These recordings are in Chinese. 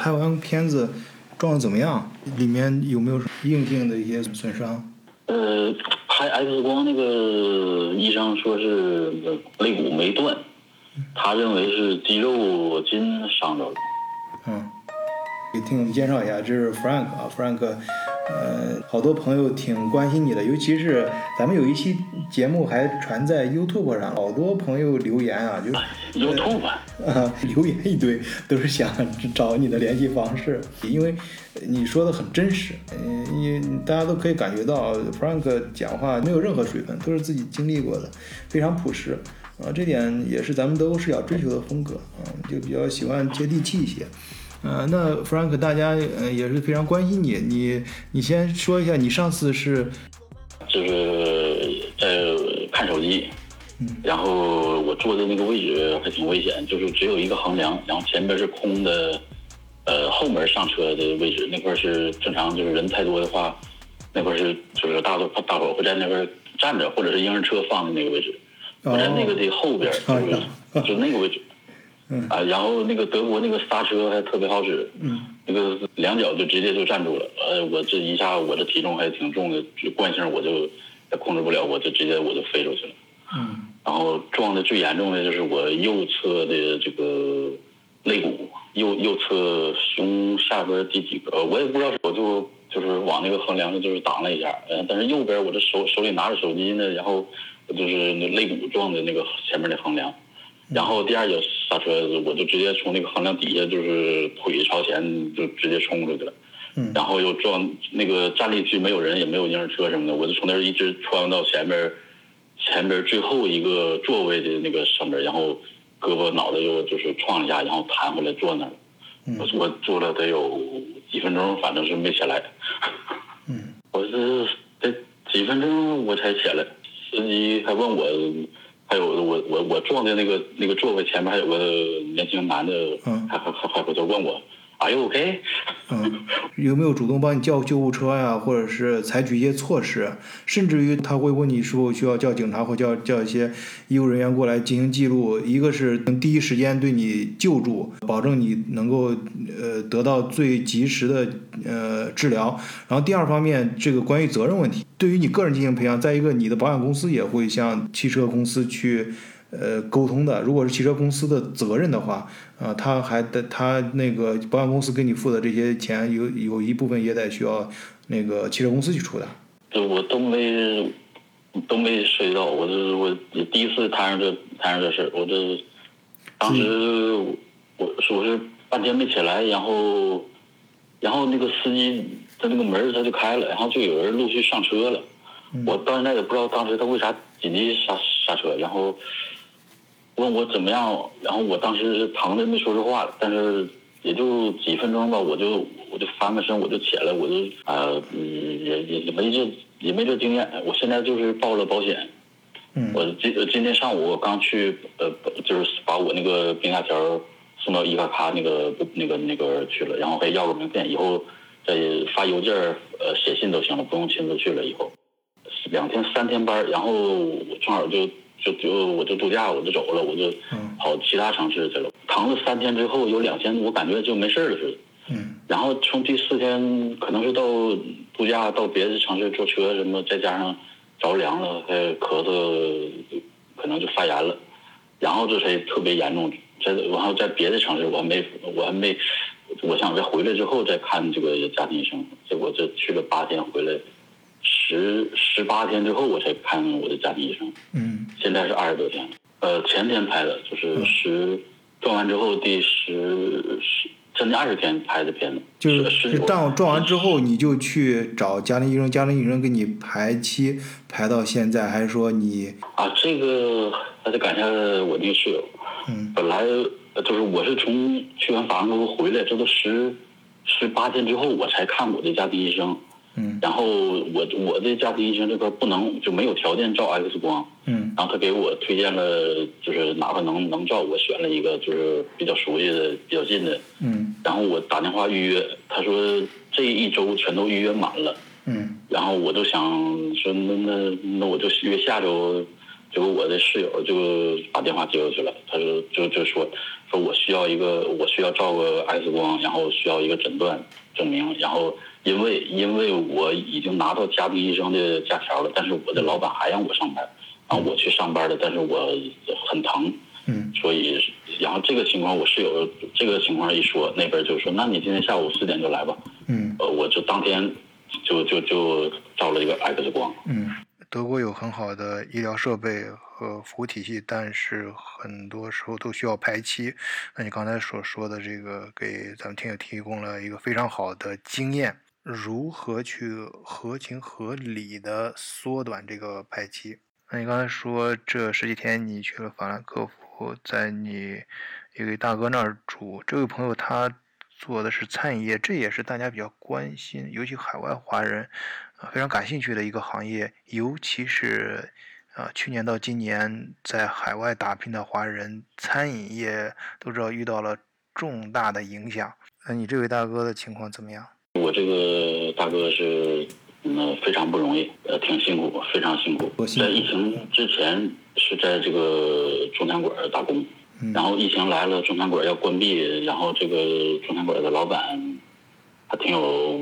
拍完片子状况怎么样？里面有没有硬性的一些损伤？呃，拍 X 光那个医生说是肋骨没断，他认为是肌肉筋伤着了。嗯，给听众介绍一下，这是 Frank 啊，Frank，呃，好多朋友挺关心你的，尤其是咱们有一期节目还传在 YouTube 上，好多朋友留言啊，就 YouTube 啊，留言一堆，都是想找你的联系方式，因为你说的很真实，嗯，你大家都可以感觉到 Frank 讲话没有任何水分，都是自己经历过的，非常朴实。啊，这点也是咱们都是要追求的风格啊，就比较喜欢接地气一些。呃，那 Frank，大家呃也是非常关心你，你你先说一下，你上次是就是在看手机，然后我坐的那个位置还挺危险，就是只有一个横梁，然后前边是空的，呃，后门上车的位置那块是正常，就是人太多的话，那块是就是大多大伙会在那边站着，或者是婴儿车放的那个位置。我在那个的后边，就是就那个位置，啊，然后那个德国那个刹车还特别好使，嗯那个两脚就直接就站住了。呃，我这一下我这体重还挺重的，惯性我就也控制不了，我就直接我就飞出去了。嗯，然后撞的最严重的就是我右侧的这个肋骨，右右侧胸下边第几个，我也不知道，我就就是往那个横梁上就是挡了一下，呃，但是右边我这手手里拿着手机呢，然后。就是那肋骨撞的那个前面那横梁，然后第二脚刹车，我就直接从那个横梁底下，就是腿朝前就直接冲出去了，然后又撞那个站立区没有人，也没有婴儿车什么的，我就从那儿一直穿到前边，前边最后一个座位的那个上面，然后胳膊脑袋又就是撞一下，然后弹回来坐那儿，我我坐了得有几分钟，反正是没起来，嗯，我是得几分钟我才起来。司机还问我，还有我我我撞的那个那个座位前面还有个年轻男的，嗯还还还回头问我。Are you OK？嗯，有没有主动帮你叫救护车呀，或者是采取一些措施？甚至于他会问你是否需要叫警察或叫叫一些医务人员过来进行记录。一个是能第一时间对你救助，保证你能够呃得到最及时的呃治疗。然后第二方面，这个关于责任问题，对于你个人进行赔偿。再一个，你的保险公司也会向汽车公司去。呃，沟通的，如果是汽车公司的责任的话，啊，他还得他那个保险公司给你付的这些钱，有有一部分也得需要那个汽车公司去出的。就我都没都没涉及到，我这我第一次摊上这摊上这事儿，我这当时我我是半天没起来，然后然后那个司机他那个门他就开了，然后就有人陆续上车了，我到现在也不知道当时他为啥紧急刹刹车，然后。问我怎么样？然后我当时是疼的没说出话，但是也就几分钟吧，我就我就翻个身，我就起来，我就呃，也也也没这也没这经验。我现在就是报了保险，我今今天上午我刚去呃，就是把我那个病假条送到医卡卡那个那个那个去了，然后还要个名片，以后再发邮件呃写信都行了，不用亲自去了。以后两天三天班，然后我正好就。就就我就度假，我就走了，我就跑其他城市去了。扛了三天之后，有两天我感觉就没事了似的。嗯。然后从第四天，可能是到度假到别的城市坐车什么，再加上着凉了，还咳嗽，可能就发炎了。然后这才特别严重。在然后在别的城市，我还没我还没，我想再回来之后再看这个家庭医生。结果这去了八天回来。十十八天之后我才看我的家庭医生，嗯，现在是二十多天了。呃，前天拍的，就是十撞完之后第十十将近二十天拍的片子。就是撞撞完之后你就去找家庭医生，家庭医生给你排期排到现在，还是说你啊？这个还得感谢我那个室友。嗯，本来就是我是从去完法兰克福回来，这都十十八天之后我才看我的家庭医生。嗯，然后我我的家庭医生这块不能就没有条件照 X 光，嗯，然后他给我推荐了，就是哪块能能照，我选了一个就是比较熟悉的、比较近的，嗯，然后我打电话预约，他说这一周全都预约满了，嗯，然后我就想说那那那我就约下周，结果我的室友就把电话接过去了，他就就就说说我需要一个，我需要照个 X 光，然后需要一个诊断证明，然后因为因为我已经拿到家庭医生的假条了，但是我的老板还让我上班，然后我去上班了，但是我很疼，嗯。所以然后这个情况我室友这个情况一说，那边就说那你今天下午四点就来吧，嗯。呃，我就当天就就就照了一个 X 光，嗯，德国有很好的医疗设备和服务体系，但是很多时候都需要排期。那你刚才所说的这个，给咱们听友提供了一个非常好的经验，如何去合情合理的缩短这个排期。那你刚才说这十几天你去了法兰克福，在你一位大哥那儿住，这位朋友他做的是餐饮业，这也是大家比较关心，尤其海外华人啊、非常感兴趣的一个行业，尤其是啊、去年到今年在海外打拼的华人，餐饮业都知道遇到了重大的影响。那你这位大哥的情况怎么样？我这个大哥是，嗯，非常不容易，呃，挺辛苦，非常辛苦在疫情之前是在这个中餐馆打工，嗯然后疫情来了，中餐馆要关闭，然后这个中餐馆的老板还挺有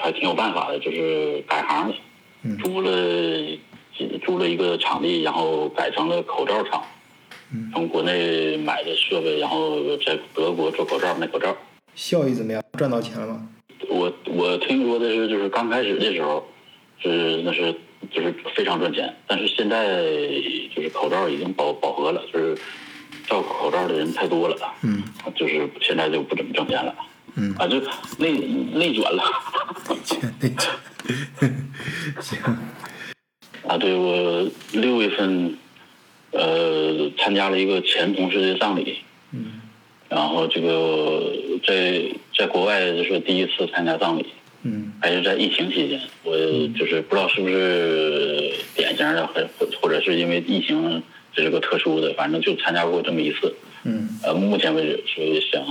还挺有办法的，就是改行了，嗯租了租了一个场地，然后改成了口罩厂，嗯从国内买的设备，然后在德国做口罩卖口罩。效益怎么样？赚到钱了吗？我我听说的是，就是刚开始的时候，是那是就是非常赚钱，但是现在就是口罩已经饱饱和了，就是照口罩的人太多了，嗯。就是现在就不怎么挣钱了，嗯，啊，就内内转了，钱那钱，行，啊，对我六月份，呃，参加了一个前同事的葬礼，嗯。然后这个在在国外就是第一次参加葬礼，嗯。还是在疫情期间，我就是不知道是不是典型的，或或或者是因为疫情这是个特殊的，反正就参加过这么一次。嗯呃，目前为止，所以想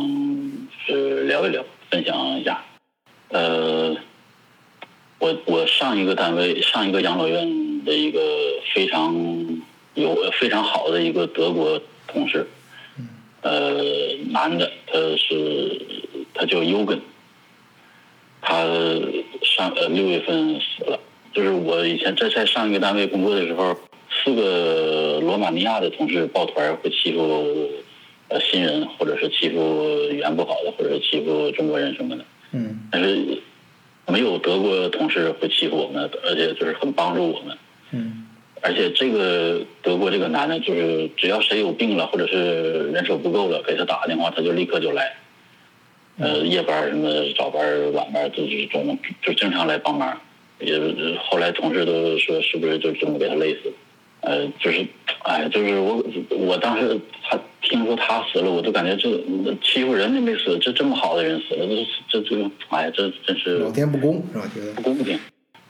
是聊一聊，分享一下。呃，我我上一个单位，上一个养老院的一个非常有非常好的一个德国同事，呃，男的，他是他叫 Yogan，他上呃六月份死了。就是我以前在在上一个单位工作的时候，四个罗马尼亚的同事抱团会欺负呃新人，或者是欺负语言不好的，或者是欺负中国人什么的。嗯但是没有德国同事会欺负我们，而且就是很帮助我们。嗯而且这个德国这个男的，就是只要谁有病了，或者是人手不够了，给他打个电话，他就立刻就来。呃，夜班什么早班晚班都是中午就经常来帮忙。也后来同事都说是不是就这么给他累死？呃，就是，哎，就是我我当时他听说他死了，我都感觉这欺负人家没死，这这么好的人死了，这这这个，哎，这真是老天不公是吧？觉得不公平。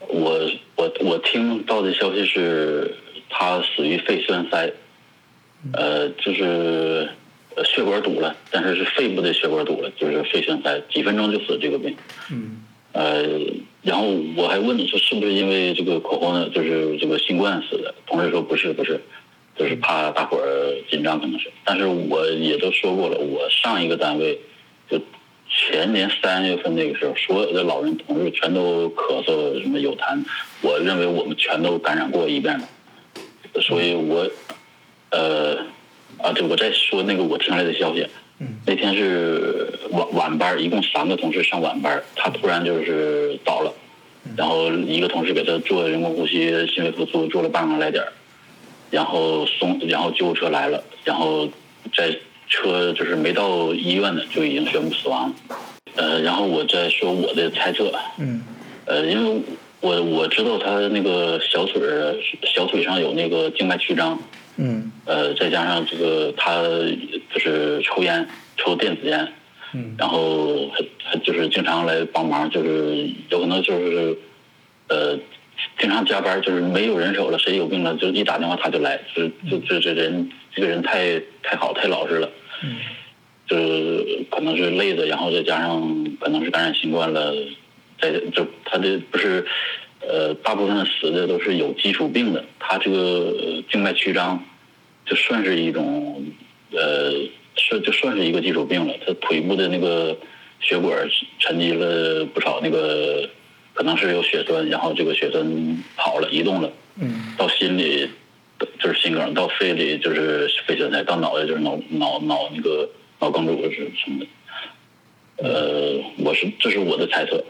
我我我听到的消息是，他死于肺栓塞，呃，就是呃血管堵了，但是是肺部的血管堵了，就是肺栓塞，几分钟就死这个病。嗯呃，然后我还问你说是不是因为这个口红呢，就是这个新冠死的？同事说不是，不是，就是怕大伙儿紧张可能是。但是我也都说过了，我上一个单位就前年三月份那个时候，所有的老人同事全都咳嗽，什么有痰，我认为我们全都感染过一遍了，所以我呃啊，对，我在说那个我听来的消息。嗯。那天是晚晚班，一共三个同事上晚班，他突然就是倒了，然后一个同事给他做人工呼吸、心肺复苏，做了半个来点儿，然后送，然后救护车来了，然后在车就是没到医院呢，就已经宣布死亡。了。呃，然后我再说我的猜测，嗯。呃，因为我我知道他那个小腿儿小腿上有那个静脉曲张，嗯。呃，再加上这个他就是抽烟，抽电子烟，嗯。然后还还就是经常来帮忙，就是有可能就是呃经常加班，就是没有人手了，谁有病了，就一打电话他就来，就就这这人这个人太太好太老实了，嗯。就是可能是累的，然后再加上可能是感染新冠了，在就他的不是呃大部分死的都是有基础病的，他这个静脉曲张就算是一种呃是就算是一个基础病了，他腿部的那个血管沉积了不少那个，可能是有血栓，然后这个血栓跑了移动了，嗯到心里就是心梗，到肺里就是肺栓塞，到脑袋就是脑脑脑那个脑梗阻是什么的。呃，我是这是我的猜测，